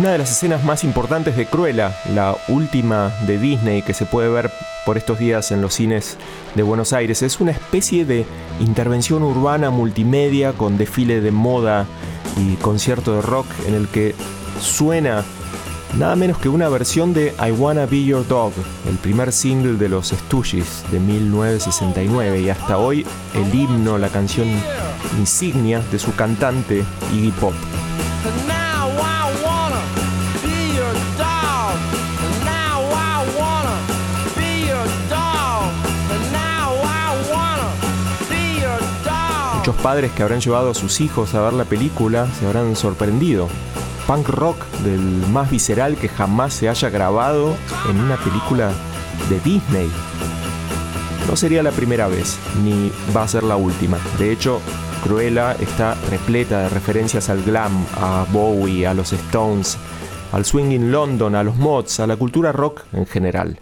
Una de las escenas más importantes de Cruella, la última de Disney que se puede ver por estos días en los cines de Buenos Aires, es una especie de intervención urbana multimedia con desfile de moda y concierto de rock en el que suena nada menos que una versión de I Wanna Be Your Dog, el primer single de los Stooges de 1969 y hasta hoy el himno, la canción insignia de su cantante Iggy Pop. Muchos padres que habrán llevado a sus hijos a ver la película se habrán sorprendido. Punk rock del más visceral que jamás se haya grabado en una película de Disney. No sería la primera vez, ni va a ser la última. De hecho, Cruella está repleta de referencias al glam, a Bowie, a los Stones, al swing in London, a los mods, a la cultura rock en general.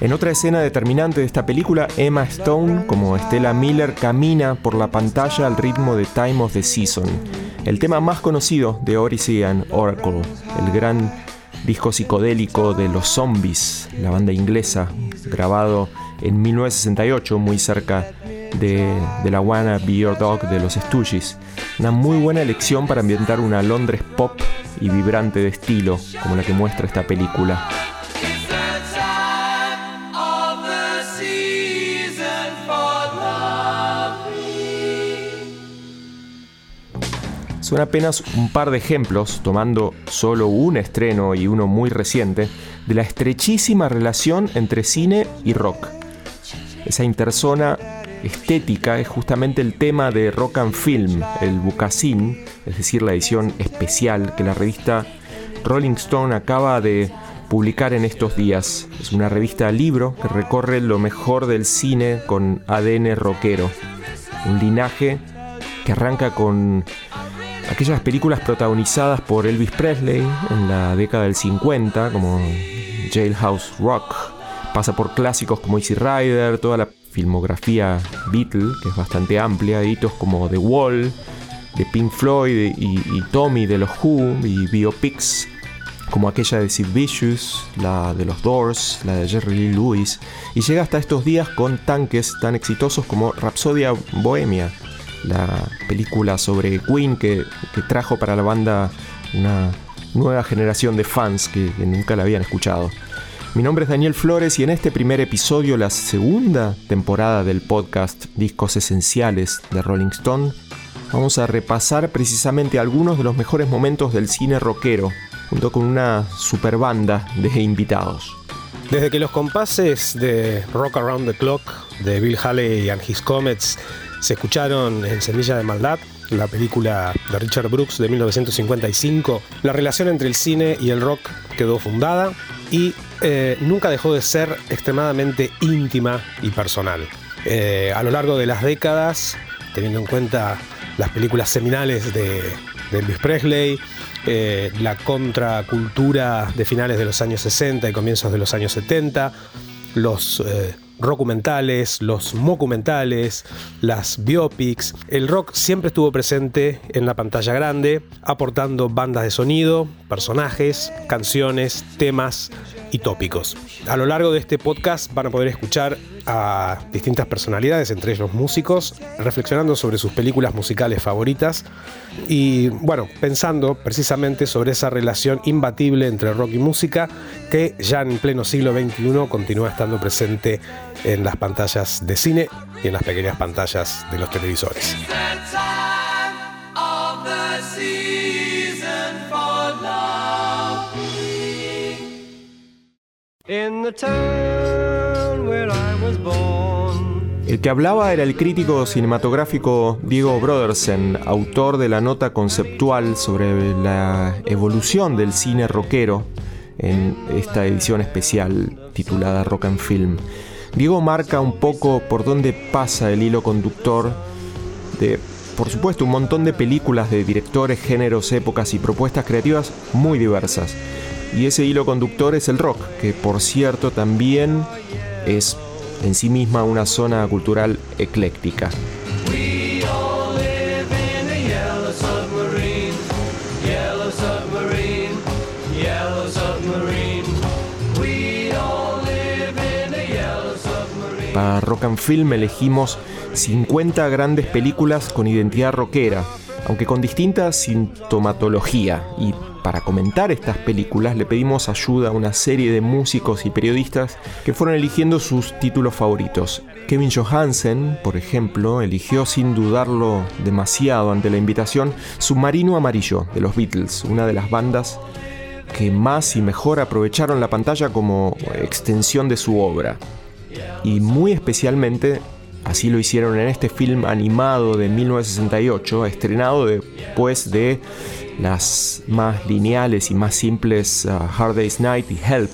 En otra escena determinante de esta película, Emma Stone, como Stella Miller, camina por la pantalla al ritmo de Time of the Season, el tema más conocido de Odyssey and Oracle, el gran disco psicodélico de los Zombies, la banda inglesa, grabado en 1968, muy cerca de, de la Wanna Be Your Dog de los Stooges. Una muy buena elección para ambientar una Londres pop y vibrante de estilo, como la que muestra esta película. Son apenas un par de ejemplos, tomando solo un estreno y uno muy reciente, de la estrechísima relación entre cine y rock. Esa interzona estética es justamente el tema de Rock and Film, el Bucasín, es decir, la edición especial que la revista Rolling Stone acaba de publicar en estos días. Es una revista libro que recorre lo mejor del cine con ADN rockero. Un linaje que arranca con aquellas películas protagonizadas por Elvis Presley en la década del 50, como Jailhouse Rock, pasa por clásicos como Easy Rider, toda la filmografía Beatle, que es bastante amplia, hitos como The Wall, de Pink Floyd y, Tommy de los Who, y biopics como aquella de Sid Vicious, la de los Doors, la de Jerry Lee Lewis, y llega hasta estos días con tanques tan exitosos como Rhapsodia Bohemia, la película sobre Queen que, trajo para la banda una nueva generación de fans que, nunca la habían escuchado. Mi nombre es Daniel Flores y en este primer episodio, la segunda temporada del podcast Discos Esenciales de Rolling Stone, vamos a repasar precisamente algunos de los mejores momentos del cine rockero, junto con una super banda de invitados. Desde que los compases de Rock Around the Clock de Bill Haley and His Comets se escucharon en Semilla de Maldad, la película de Richard Brooks de 1955. La relación entre el cine y el rock quedó fundada y eh, nunca dejó de ser extremadamente íntima y personal. Eh, a lo largo de las décadas, teniendo en cuenta las películas seminales de, Elvis Presley, eh, la contracultura de finales de los años 60 y comienzos de los años 70, los rockumentales, los mocumentales, las biopics. El rock siempre estuvo presente en la pantalla grande, aportando bandas de sonido, personajes, canciones, temas y tópicos. A lo largo de este podcast van a poder escuchar a distintas personalidades, entre ellos músicos, reflexionando sobre sus películas musicales favoritas y, bueno, pensando precisamente sobre esa relación imbatible entre rock y música que ya en pleno siglo XXI continúa estando presente en las pantallas de cine y en las pequeñas pantallas de los televisores. El que hablaba era el crítico cinematográfico Diego Brodersen, autor de la nota conceptual sobre la evolución del cine rockero en esta edición especial titulada Rock and Film. Diego marca un poco por dónde pasa el hilo conductor de, por supuesto, un montón de películas de directores, géneros, épocas y propuestas creativas muy diversas. Y ese hilo conductor es el rock, que por cierto también es en sí misma una zona cultural ecléctica. Para Rock and Film elegimos 50 grandes películas con identidad rockera, aunque con distinta sintomatología. Y para comentar estas películas le pedimos ayuda a una serie de músicos y periodistas que fueron eligiendo sus títulos favoritos. Kevin Johansen, por ejemplo, eligió sin dudarlo demasiado ante la invitación Submarino Amarillo de los Beatles, una de las bandas que más y mejor aprovecharon la pantalla como extensión de su obra. Y muy especialmente Así lo hicieron en este film animado de 1968, estrenado después de las más lineales y más simples uh, Hard Day's Night y Help.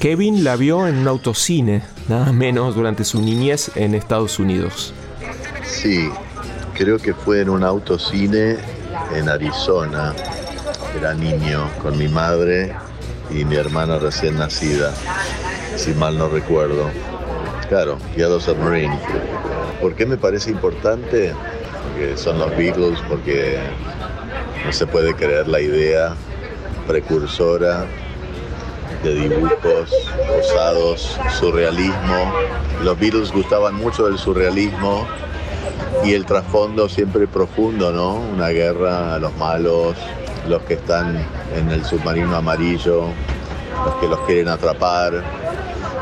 Kevin la vio en un autocine, nada menos durante su niñez en Estados Unidos. Sí, creo que fue en un autocine en Arizona. Era niño con mi madre y mi hermana recién nacida, si mal no recuerdo. Claro, Yellow Submarine. ¿Por qué me parece importante? Porque son los Beatles, porque no se puede creer la idea precursora de dibujos osados, surrealismo. Los Beatles gustaban mucho del surrealismo y el trasfondo siempre profundo, ¿no? Una guerra a los malos, los que están en el submarino amarillo, los que los quieren atrapar,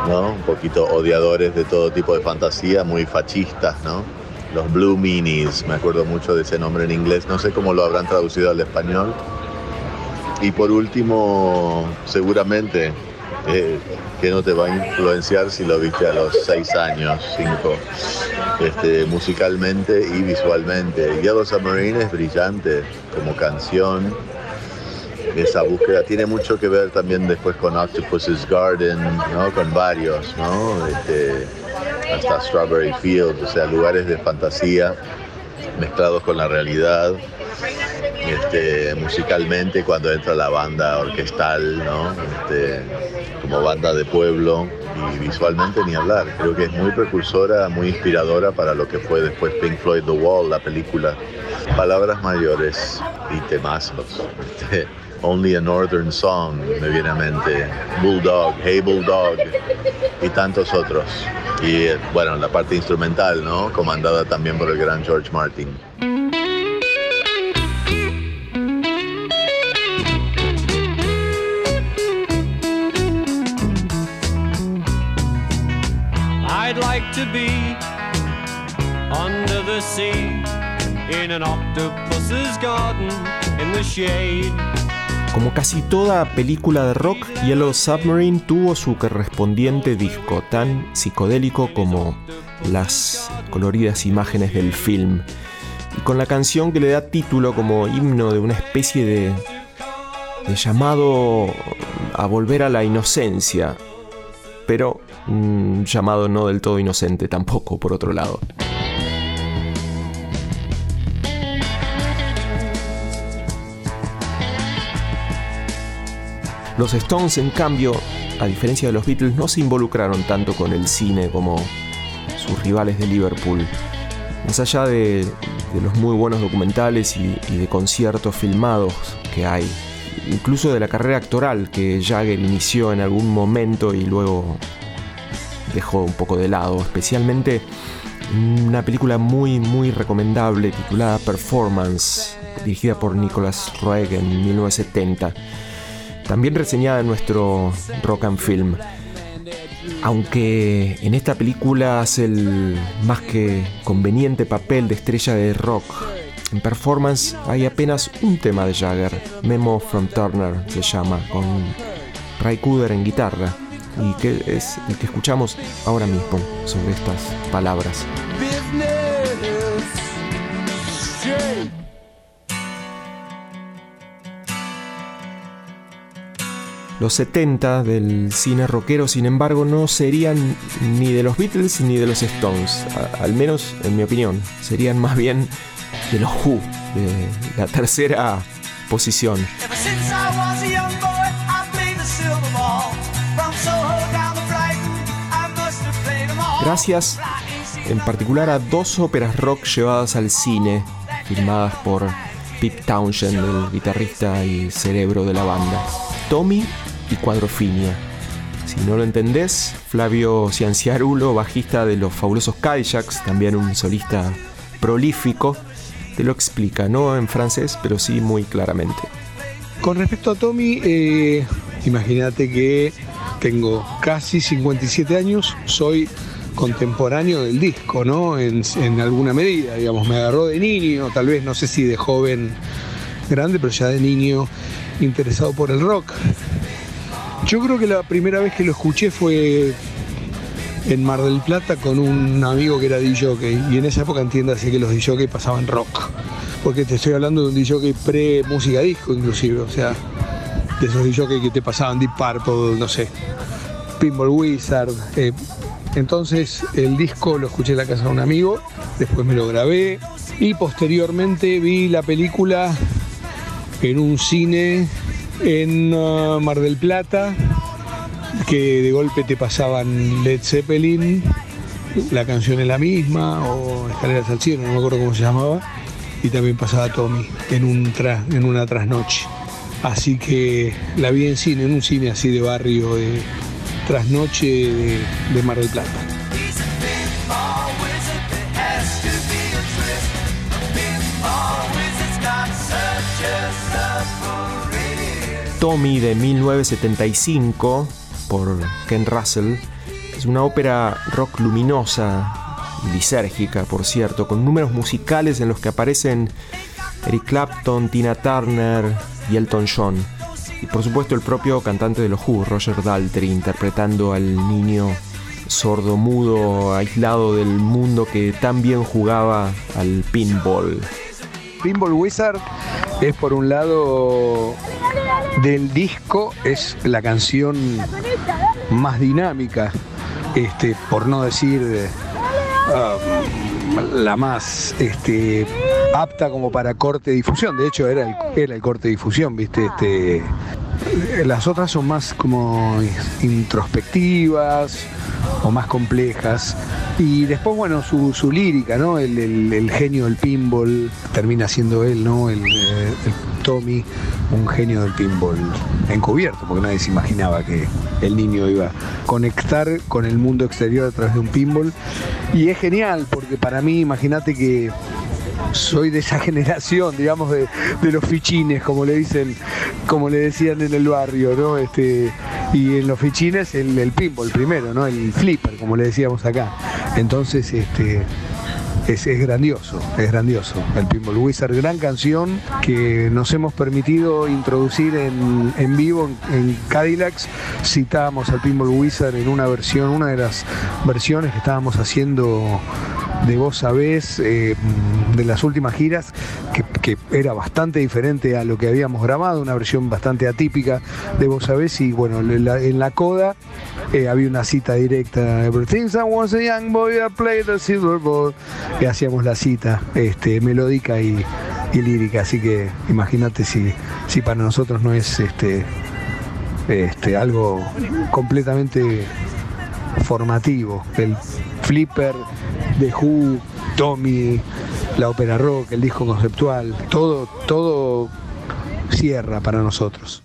un poquito odiadores de todo tipo de fantasía, muy fascistas, ¿no? Los Blue Minis, me acuerdo mucho de ese nombre en inglés, no sé cómo lo habrán traducido al español. Y por último, seguramente, eh, que no te va a influenciar si lo viste a los seis años, cinco, este, musicalmente y visualmente. Yellow Submarine es brillante como canción esa búsqueda tiene mucho que ver también después con Octopus's Garden, ¿no? con varios, ¿no? Este, hasta Strawberry Fields, o sea, lugares de fantasía mezclados con la realidad. Este, musicalmente cuando entra la banda orquestal, ¿no? Este, como banda de pueblo y visualmente ni hablar. Creo que es muy precursora, muy inspiradora para lo que fue después Pink Floyd The Wall, la película. Palabras mayores y temazos. Este, Only a Northern Song me viene a mente, Bulldog, Hey Bulldog y tantos otros. Y bueno, la parte instrumental, ¿no? Comandada también por el gran George Martin. I'd like to be under the sea in an octopus's garden in the shade. Como casi toda película de rock, Yellow Submarine tuvo su correspondiente disco, tan psicodélico como las coloridas imágenes del film, y con la canción que le da título como himno de una especie de, de llamado a volver a la inocencia, pero un llamado no del todo inocente tampoco, por otro lado. Los Stones, en cambio, a diferencia de los Beatles, no se involucraron tanto con el cine como sus rivales de Liverpool. Más allá de, los muy buenos documentales y, de conciertos filmados que hay, incluso de la carrera actoral que Jagger inició en algún momento y luego dejó un poco de lado, especialmente una película muy muy recomendable titulada Performance, dirigida por Nicholas Roeg en 1970 también reseñada en nuestro Rock and Film. Aunque en esta película hace el más que conveniente papel de estrella de rock, en performance hay apenas un tema de Jagger, Memo from Turner se llama, con Ray Cooder en guitarra. y que es el que escuchamos ahora mismo sobre estas palabras. Los 70 del cine rockero, sin embargo, no serían ni de los Beatles ni de los Stones, al menos en mi opinión, serían más bien de los Who, de la tercera posición. Gracias en particular a dos óperas rock llevadas al cine, filmadas por Pete Townshend, el guitarrista y cerebro de la banda. Tommy y Cuadrofinia. Si no lo entendés, Flavio Cianciarulo, bajista de los fabulosos Cadillacs, también un solista prolífico, te lo explica, no en francés, pero sí muy claramente. Con respecto a Tommy, eh, imagínate que tengo casi 57 años, soy contemporáneo del disco, ¿no? En, en, alguna medida, digamos, me agarró de niño, tal vez no sé si de joven grande, pero ya de niño interesado por el rock. Yo creo que la primera vez que lo escuché fue en Mar del Plata con un amigo que era DJ y en esa época entiéndase que los DJ pasaban rock, porque te estoy hablando de un DJ pre música disco inclusive, o sea, de esos DJ que te pasaban Deep Purple, no sé, Pinball Wizard. Eh, entonces el disco lo escuché en la casa de un amigo, después me lo grabé y posteriormente vi la película en un cine en uh, Mar del Plata, que de golpe te pasaban Led Zeppelin, la canción es la misma, o Escaleras al Cielo, no me acuerdo cómo se llamaba, y también pasaba Tommy en, un en una trasnoche. Así que la vi en cine, en un cine así de barrio, de trasnoche de Mar del Plata. Tommy de 1975 por Ken Russell. Es una ópera rock luminosa, lisérgica por cierto, con números musicales en los que aparecen Eric Clapton, Tina Turner y Elton John. Y por supuesto el propio cantante de los Who, Roger Daltrey, interpretando al niño sordo, mudo, aislado del mundo que tan bien jugaba al pinball. Pinball Wizard es por un lado del disco, es la canción más dinámica, este, por no decir um, la más este, apta como para corte difusión. De hecho, era el, era el corte de difusión, ¿viste? Este, las otras son más como introspectivas o más complejas. Y después, bueno, su, lírica, ¿no? El, genio del pinball termina siendo él, ¿no? El, el, Tommy, un genio del pinball encubierto, porque nadie se imaginaba que el niño iba a conectar con el mundo exterior a través de un pinball. Y es genial, porque para mí, imagínate que soy de esa generación, digamos, de, los fichines, como le dicen, como le decían en el barrio, ¿no? Este, y en los fichines el, el pinball primero, ¿no? El flipper, como le decíamos acá. Entonces, este. Es, grandioso, es grandioso. El Pinball Wizard, gran canción que nos hemos permitido introducir en, vivo en, Cadillacs. Citábamos al Pinball Wizard en una versión, una de las versiones que estábamos haciendo de Vos Sabés, eh, de las últimas giras, que, era bastante diferente a lo que habíamos grabado, una versión bastante atípica de Vos Sabés, y bueno, en la, coda eh, había una cita directa, Everything I was a young boy, I played the silver ball, y hacíamos la cita este, melódica y, lírica, así que imagínate si, si para nosotros no es este, este, algo completamente formativo, el flipper de Who, Tommy, la ópera rock, el disco conceptual, todo, todo cierra para nosotros.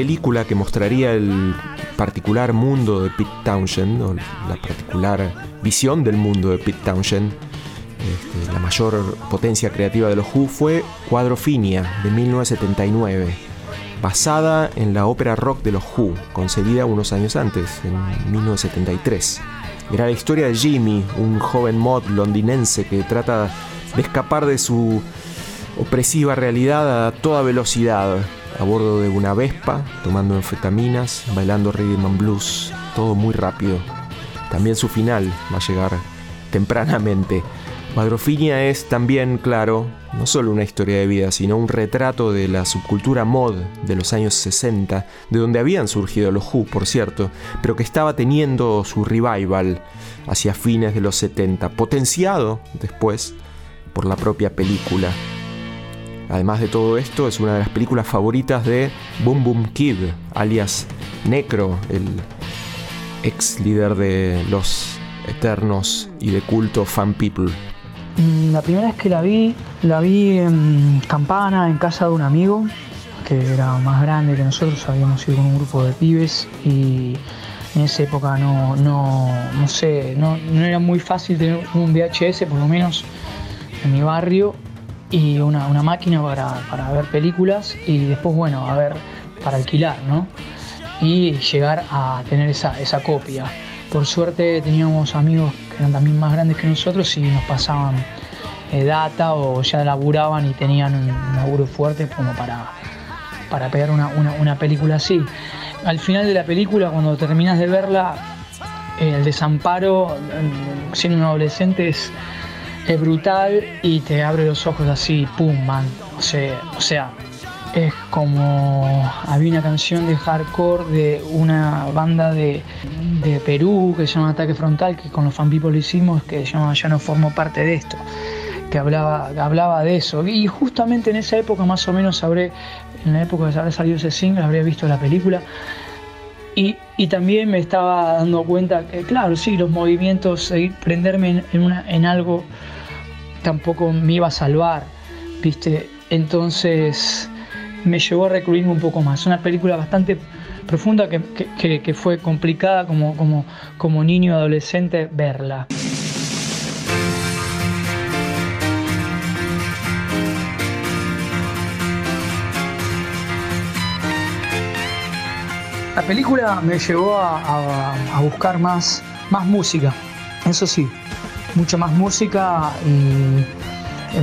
Película que mostraría el particular mundo de Pete Townshend, o la particular visión del mundo de Pete Townshend, este, la mayor potencia creativa de los Who fue Quadrofinia de 1979, basada en la ópera rock de los Who, concebida unos años antes, en 1973. Era la historia de Jimmy, un joven mod londinense que trata de escapar de su opresiva realidad a toda velocidad, a bordo de una Vespa, tomando anfetaminas, bailando rhythm and blues, todo muy rápido. También su final va a llegar tempranamente. Quadrofinia es también, claro, no solo una historia de vida, sino un retrato de la subcultura mod de los años 60, de donde habían surgido los Who, por cierto, pero que estaba teniendo su revival hacia fines de los 70, potenciado después por la propia película. Además de todo esto, es una de las películas favoritas de Boom Boom Kid, alias Necro, el ex líder de los eternos y de culto Fan People. Mm, la primera vez que la vi, la vi en Campana, en casa de un amigo, que era más grande que nosotros, habíamos ido con un grupo de pibes y en esa época no, no, no sé, no, no era muy fácil tener un VHS, por lo menos en mi barrio, y una, máquina para, ver películas y después, bueno, a ver, para alquilar, ¿no? Y llegar a tener esa, esa copia. Por suerte teníamos amigos que eran también más grandes que nosotros y nos pasaban eh, data o ya laburaban y tenían un, laburo fuerte como para, para pegar una, película así. Al final de la película, cuando terminas de verla, el desamparo, siendo un adolescente, es es brutal y te abre los ojos así, pum, man. O sea, o sea, es como había una canción de hardcore de una banda de, Perú que se llama Ataque Frontal, que con los fan people hicimos, que se llama Ya no formo parte de esto, que hablaba, hablaba de eso. Y justamente en esa época, más o menos, habré, en la época que habrá salido ese single, habría visto la película. Y, también me estaba dando cuenta que, claro, sí, los movimientos, prenderme en, algo tampoco me iba a salvar, ¿viste? Entonces me llevó a recluirme un poco más. Una película bastante profunda que, fue complicada como, como, como niño adolescente verla. La película me llevó a, buscar más, más música, eso sí, mucha más música y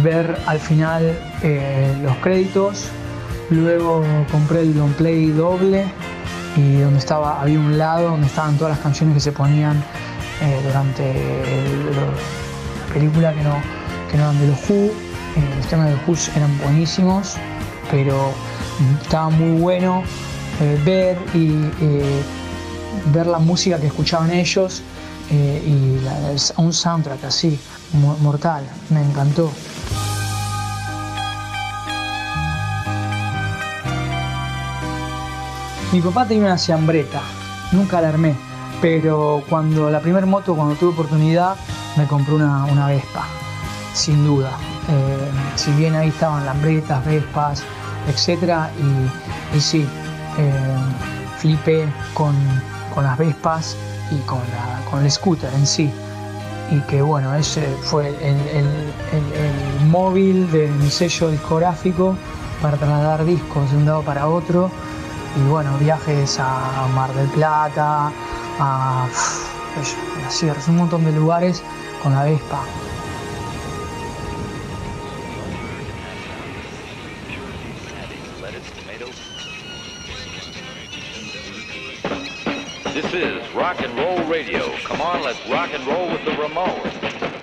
ver al final eh, los créditos. Luego compré el long play doble y donde estaba había un lado donde estaban todas las canciones que se ponían eh, durante la película que no, que no eran de los Who. Eh, los temas de los Who eran buenísimos, pero estaba muy bueno ver y ver la música que escuchaban ellos eh, y un soundtrack así, mortal, me encantó. Mi papá tenía una siambreta, nunca la armé, pero cuando la primera moto, cuando tuve oportunidad, me compré una, una Vespa, sin duda. Eh, si bien ahí estaban lambretas, Vespas, etc. Y sí, eh, flipé con, con las Vespas y con, la, con el scooter en sí. Y que bueno, ese fue el, el, móvil de mi sello discográfico para trasladar discos de un lado para otro. Y bueno, viajes a Mar del Plata, a, a un montón de lugares con la Vespa. Rock and Roll Radio. Come on, let's rock and roll with the Ramones.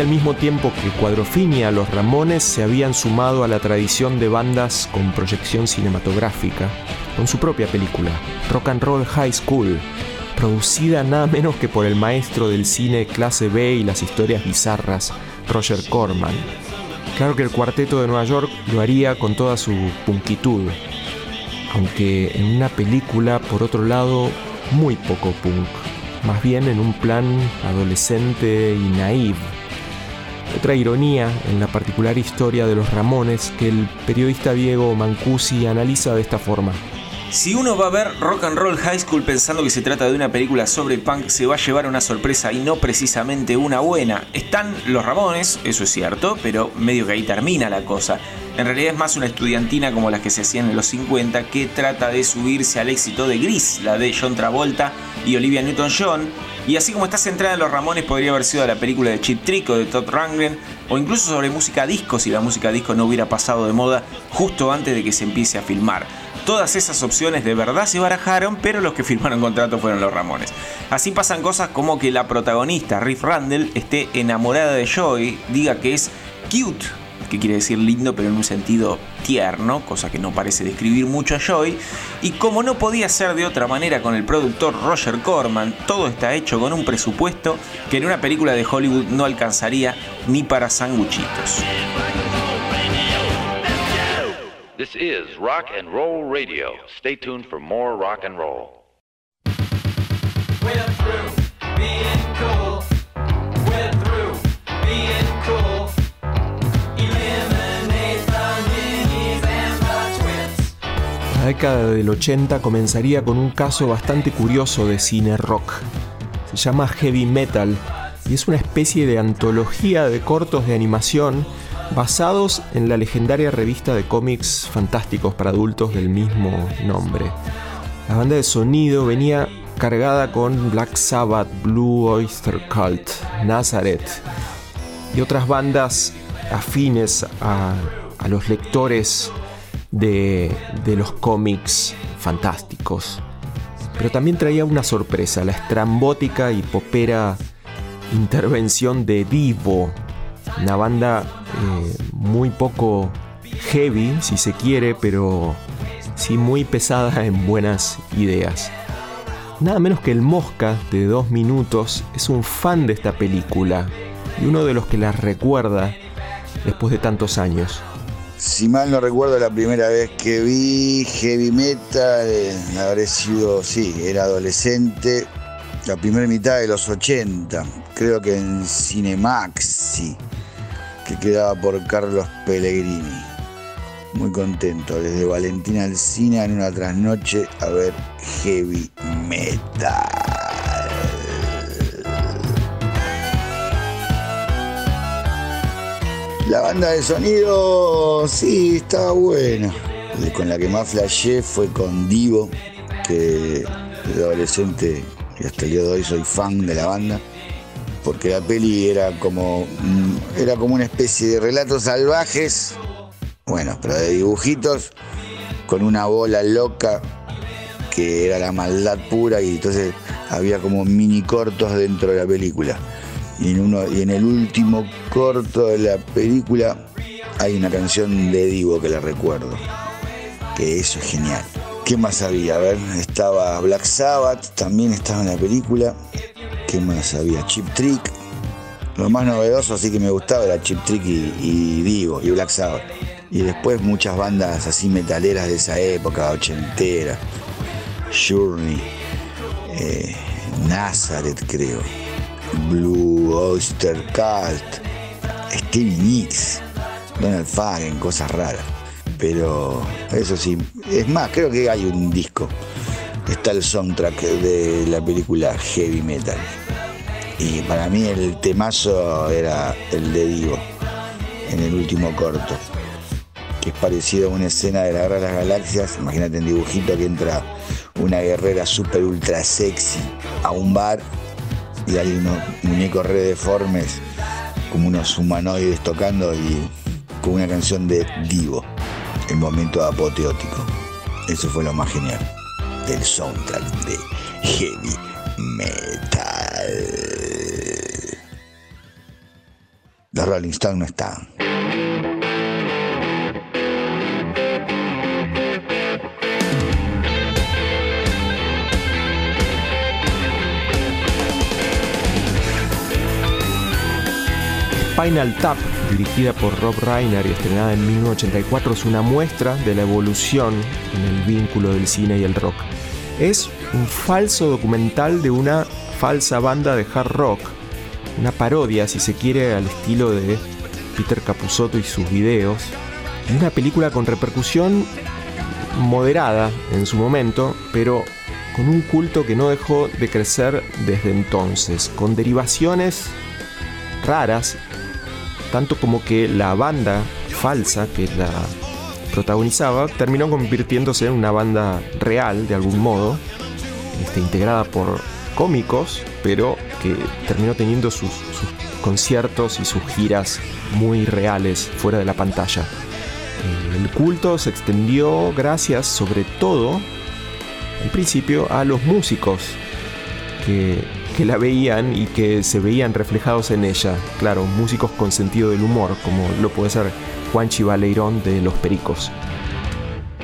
Al mismo tiempo que Cuadrofinia, los Ramones se habían sumado a la tradición de bandas con proyección cinematográfica. con su propia película, Rock and Roll High School, producida nada menos que por el maestro del cine clase B y las historias bizarras, Roger Corman. Claro que el cuarteto de Nueva York lo haría con toda su punkitud, aunque en una película, por otro lado, muy poco punk, más bien en un plan adolescente y naive. Otra ironía en la particular historia de los Ramones que el periodista Diego Mancusi analiza de esta forma. Si uno va a ver Rock and Roll High School pensando que se trata de una película sobre punk, se va a llevar una sorpresa y no precisamente una buena. Están los Ramones, eso es cierto, pero medio que ahí termina la cosa. En realidad es más una estudiantina como las que se hacían en los 50 que trata de subirse al éxito de Gris, la de John Travolta y Olivia Newton-John. Y así como está centrada en los Ramones, podría haber sido la película de Chip Trick o de Todd Rundgren, o incluso sobre música disco si la música disco no hubiera pasado de moda justo antes de que se empiece a filmar. Todas esas opciones de verdad se barajaron, pero los que firmaron contrato fueron los Ramones. Así pasan cosas como que la protagonista, Riff Randall, esté enamorada de Joy, diga que es cute, que quiere decir lindo pero en un sentido tierno, cosa que no parece describir mucho a Joy, y como no podía ser de otra manera con el productor Roger Corman, todo está hecho con un presupuesto que en una película de Hollywood no alcanzaría ni para sanguchitos. This is Rock and Roll Radio. Stay tuned for more rock and roll. We're through being cool. We're through being cool. Eliminate the minis and the twits. La década del 80 comenzaría con un caso bastante curioso de cine rock. Se llama Heavy Metal y es una especie de antología de cortos de animación basados en la legendaria revista de cómics fantásticos para adultos del mismo nombre. La banda de sonido venía cargada con Black Sabbath, Blue Oyster Cult, Nazareth y otras bandas afines a, los lectores de, de los cómics fantásticos. Pero también traía una sorpresa, la estrambótica y popera intervención de Divo, una banda eh, muy poco heavy, si se quiere, pero sí muy pesada en buenas ideas. Nada menos que el Mosca de dos minutos es un fan de esta película y uno de los que la recuerda después de tantos años. Si mal no recuerdo, la primera vez que vi heavy metal, eh, habré sido, sí, era adolescente, la primera mitad de los 80, creo que en Cinemaxi, que quedaba por Carlos Pellegrini. Muy contento, desde Valentina Alcina en una trasnoche a ver heavy metal. La banda de sonido, sí, estaba buena. Con la que más flashé fue con Divo, que de adolescente y hasta el día de hoy soy fan de la banda. Porque la peli era como, era como una especie de relatos salvajes, bueno, pero de dibujitos, con una bola loca que era la maldad pura y entonces había como mini cortos dentro de la película. Y en, uno, y en el último corto de la película hay una canción de Divo que la recuerdo. Que eso es genial. ¿Qué más había? A ver, estaba Black Sabbath, también estaba en la película. ¿Qué más había? Chip Trick. Lo más novedoso, así que me gustaba, era Chip Trick y, y y Black Sabbath. Y después muchas bandas así metaleras de esa época, ochentera. Journey, eh, Nazareth creo, Blue Oyster Cult, Stevie Nicks, Donald Fagen, cosas raras. Pero eso sí, es más, creo que hay un disco. Está el soundtrack de la película Heavy Metal. Y para mí el temazo era el de Divo, en el último corto, que es parecido a una escena de la Guerra de las Galaxias. Imagínate en dibujito que entra una guerrera super ultra sexy a un bar y hay unos muñecos re deformes, como unos humanoides tocando y con una canción de Divo, el momento apoteótico. Eso fue lo más genial del soundtrack de Heavy Metal. Los Rolling Stones no estaban. Spinal Tap, dirigida por Rob Reiner y estrenada en 1984, es una muestra de la evolución en el vínculo del cine y el rock. Es un falso documental de una falsa banda de hard rock, una parodia, si se quiere, al estilo de Peter Capusotto y sus videos, y una película con repercusión moderada en su momento, pero con un culto que no dejó de crecer desde entonces, con derivaciones raras, tanto como que la banda falsa que la protagonizaba terminó convirtiéndose en una banda real de algún modo, este, integrada por cómicos, pero que terminó teniendo sus, sus conciertos y sus giras muy reales fuera de la pantalla. El culto se extendió gracias sobre todo, en principio, a los músicos que, que la veían y que se veían reflejados en ella. Claro, músicos con sentido del humor, como lo puede ser Juanchi Baleirón de Los Pericos.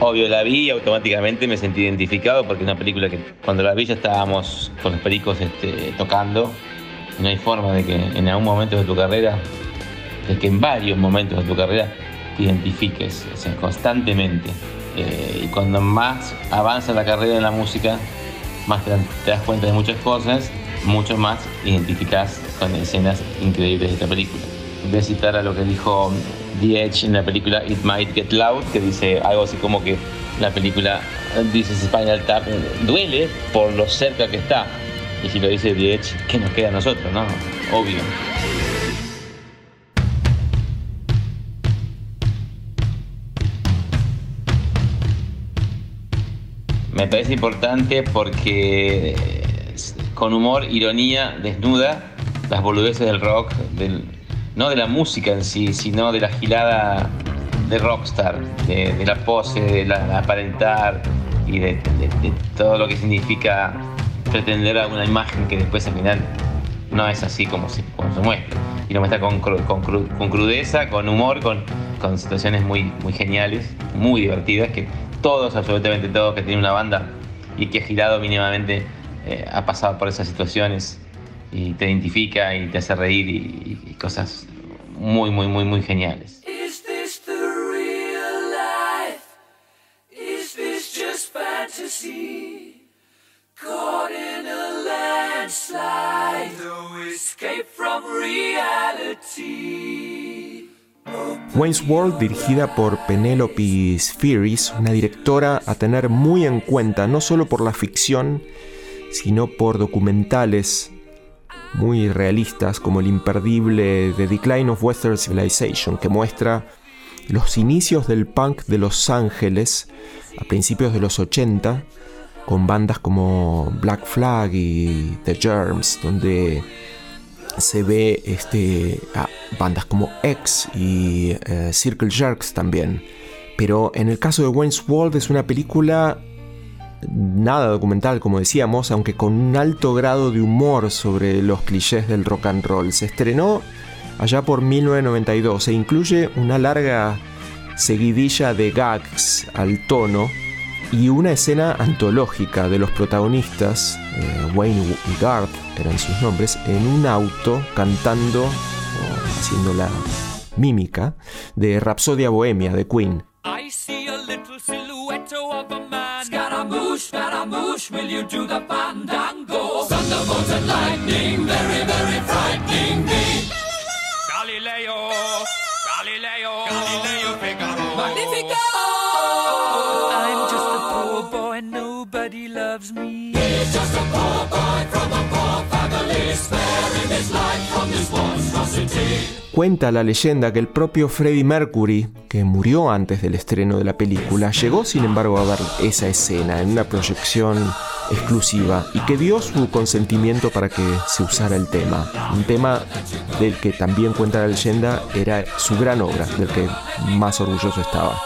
Obvio, la vi y automáticamente me sentí identificado porque es una película que cuando la vi ya estábamos con los pericos este, tocando. No hay forma de que en algún momento de tu carrera, de que en varios momentos de tu carrera te identifiques constantemente. Eh, y cuando más avanza la carrera en la música, más te das cuenta de muchas cosas, mucho más identificás con escenas increíbles de esta película. Voy a citar a lo que dijo The Edge en la película It Might Get Loud, que dice algo así como que la película dice Spinal Tap duele por lo cerca que está. Y si lo dice The Edge, ¿qué nos queda a nosotros, no? Obvio. Me parece importante porque con humor, ironía, desnuda las boludeces del rock, del, no de la música en sí, sino de la gilada de rockstar, de, la pose, de la, aparentar y de, todo lo que significa pretender a una imagen que después al final no es así como se, muestra. Y lo muestra con, cru- con, cru- con crudeza, con humor, con, con situaciones muy, muy geniales, muy divertidas, que todos, absolutamente todos que tienen una banda y que ha girado mínimamente eh, ha pasado por esas situaciones y te identifica y te hace reír y, y cosas muy, muy, muy, muy geniales. Is this the real life? Is this just fantasy? Caught in a landslide, no escape from reality. Wayne's World, dirigida por Penelope Spheris, una directora a tener muy en cuenta, no solo por la ficción, sino por documentales muy realistas, como el imperdible The Decline of Western Civilization, que muestra los inicios del punk de Los Ángeles a principios de los 80, con bandas como Black Flag y The Germs, donde se ve este, a bandas como X y eh, Circle Jerks también. Pero en el caso de Wayne's World es una película nada documental, como decíamos, aunque con un alto grado de humor sobre los clichés del rock and roll. Se estrenó allá por 1992 e incluye una larga seguidilla de gags al tono y una escena antológica de los protagonistas, eh, Wayne y Garth eran sus nombres, en un auto cantando haciendo la mímica de Rapsodia Bohemia de Queen. Silhouette of a man. Scaramouche, Scaramouche, will you do the fandango? Thunderbolt and lightning, very, very frightening me. Galileo, Galileo, Galileo Figaro. Magnifico! I'm just a poor boy, nobody loves me. Poor boy from a poor family, sparing his life from this monstrosity. Cuenta la leyenda que el propio Freddie Mercury, que murió antes del estreno de la película, llegó sin embargo a ver esa escena en una proyección exclusiva y que dio su consentimiento para que se usara el tema. Un tema del que también cuenta la leyenda era su gran obra, del que más orgulloso estaba.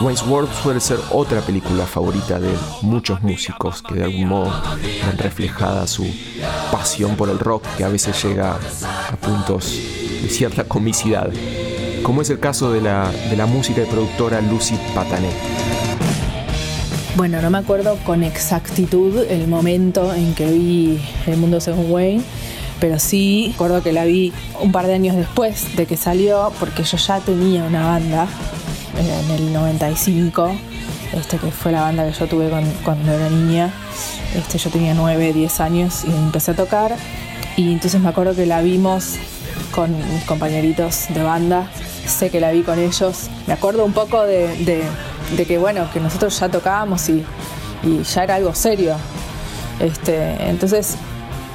Wayne's World suele ser otra película favorita de muchos músicos que de algún modo ven reflejada su pasión por el rock que a veces llega a puntos de cierta comicidad, como es el caso de la, de la música y productora Lucy Patané. Bueno, no me acuerdo con exactitud el momento en que vi El Mundo Según Wayne, pero sí recuerdo que la vi un par de años después de que salió, porque yo ya tenía una banda en el 95, este, que fue la banda que yo tuve cuando era niña. Este, yo tenía 9, 10 años y empecé a tocar. Y entonces me acuerdo que la vimos con mis compañeritos de banda. Sé que la vi con ellos. Me acuerdo un poco de, que, bueno, que nosotros ya tocábamos y, ya era algo serio. Este, entonces,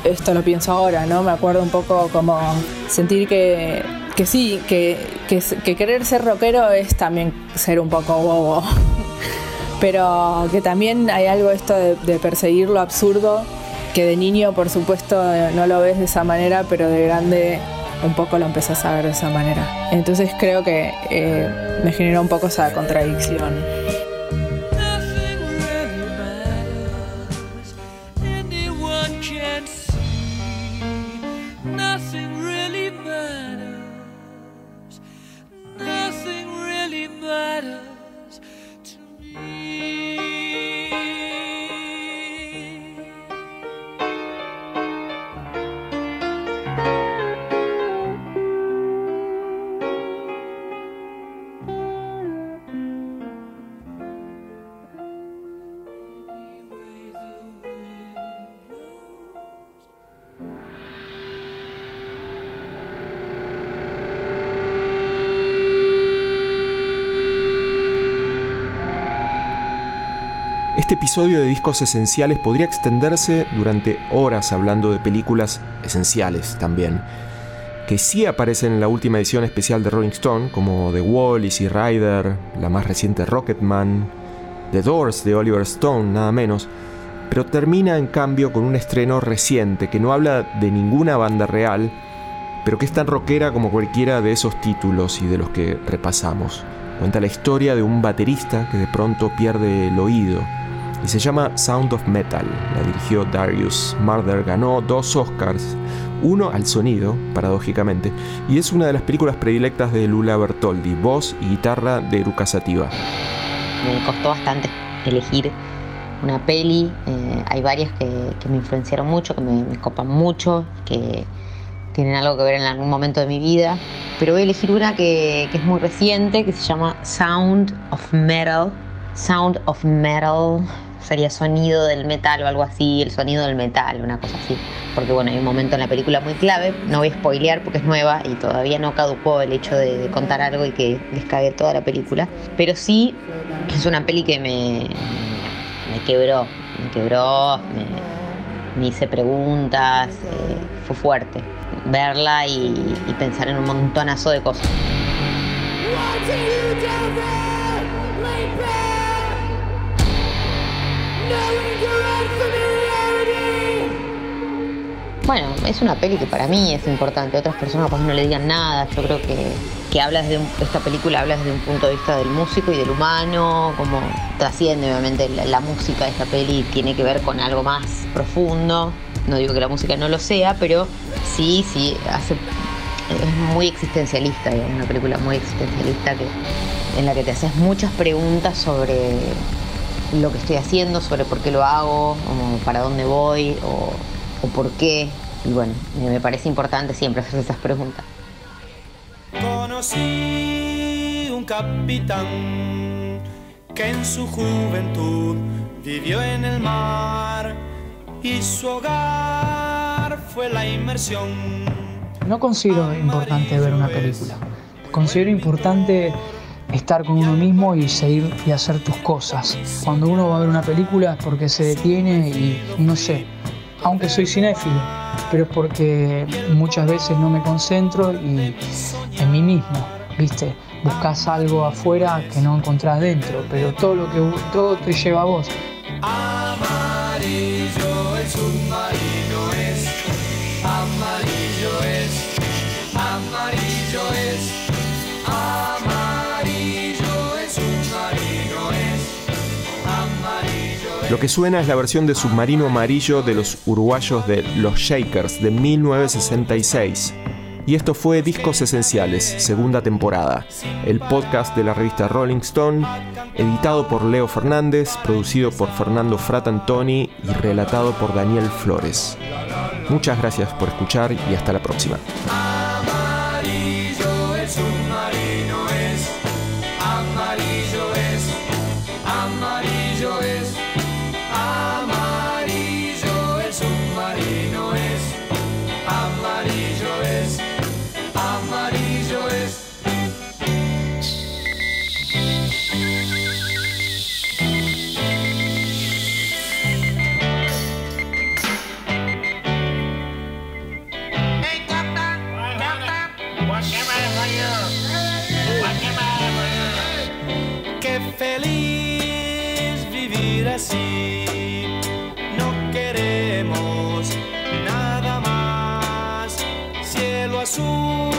esto lo pienso ahora, ¿no? Me acuerdo un poco como sentir que, sí, que, querer ser rockero es también ser un poco bobo. Pero que también hay algo esto de, perseguir lo absurdo que de niño por supuesto no lo ves de esa manera, pero de grande un poco lo empezás a ver de esa manera. Entonces creo que eh, me generó un poco esa contradicción. Este episodio de Discos Esenciales podría extenderse durante horas hablando de películas esenciales también, que sí aparecen en la última edición especial de Rolling Stone, como The Wall, Easy Rider, la más reciente Rocketman, The Doors de Oliver Stone, nada menos, pero termina en cambio con un estreno reciente que no habla de ninguna banda real, pero que es tan rockera como cualquiera de esos títulos y de los que repasamos. Cuenta la historia de un baterista que de pronto pierde el oído y se llama Sound of Metal. La dirigió Darius Marder, ganó dos Oscars, uno al sonido, paradójicamente, y es una de las películas predilectas de Lula Bertoldi, voz y guitarra de Eruca Sativa. Me costó bastante elegir una peli, eh, hay varias que, me influenciaron mucho, que me, copan mucho, que tienen algo que ver en algún momento de mi vida, pero voy a elegir una que, que es muy reciente, que se llama Sound of Metal. Sound of Metal sería sonido del metal o algo así, el sonido del metal, una cosa así. Porque bueno, hay un momento en la película muy clave, no voy a spoilear porque es nueva y todavía no caducó el hecho de, contar algo y que les toda la película. Pero sí es una peli que me, me quebró, me quebró, me, hice preguntas, eh, fue fuerte verla y, y pensar en un montonazo de cosas. Bueno, es una peli que para mí es importante. Otras personas pues no le digan nada. Yo creo que, que habla desde esta película habla desde un punto de vista del músico y del humano, como trasciende obviamente la, música de esta peli tiene que ver con algo más profundo. No digo que la música no lo sea, pero sí, sí, hace, es muy existencialista, es una película muy existencialista que, en la que te haces muchas preguntas sobre lo que estoy haciendo, sobre por qué lo hago, o para dónde voy, o o por qué. Y bueno, me parece importante siempre hacer esas preguntas. Conocí un capitán que en su juventud vivió en el mar y su hogar fue la inmersión. No considero importante ver una película. Considero importante estar con uno mismo y seguir y hacer tus cosas. Cuando uno va a ver una película es porque se detiene y no sé, aunque soy cinéfilo, pero es porque muchas veces no me concentro y en mí mismo, ¿viste? Buscas algo afuera que no encontrás dentro, pero todo lo que todo te lleva a vos. Amarillo el submarino es, Lo que suena es la versión de Submarino Amarillo de los uruguayos de Los Shakers de 1966. Y esto fue Discos Esenciales, segunda temporada, el podcast de la revista Rolling Stone, editado por Leo Fernández, producido por Fernando Fratantoni y relatado por Daniel Flores. Muchas gracias por escuchar y hasta la próxima. Cielo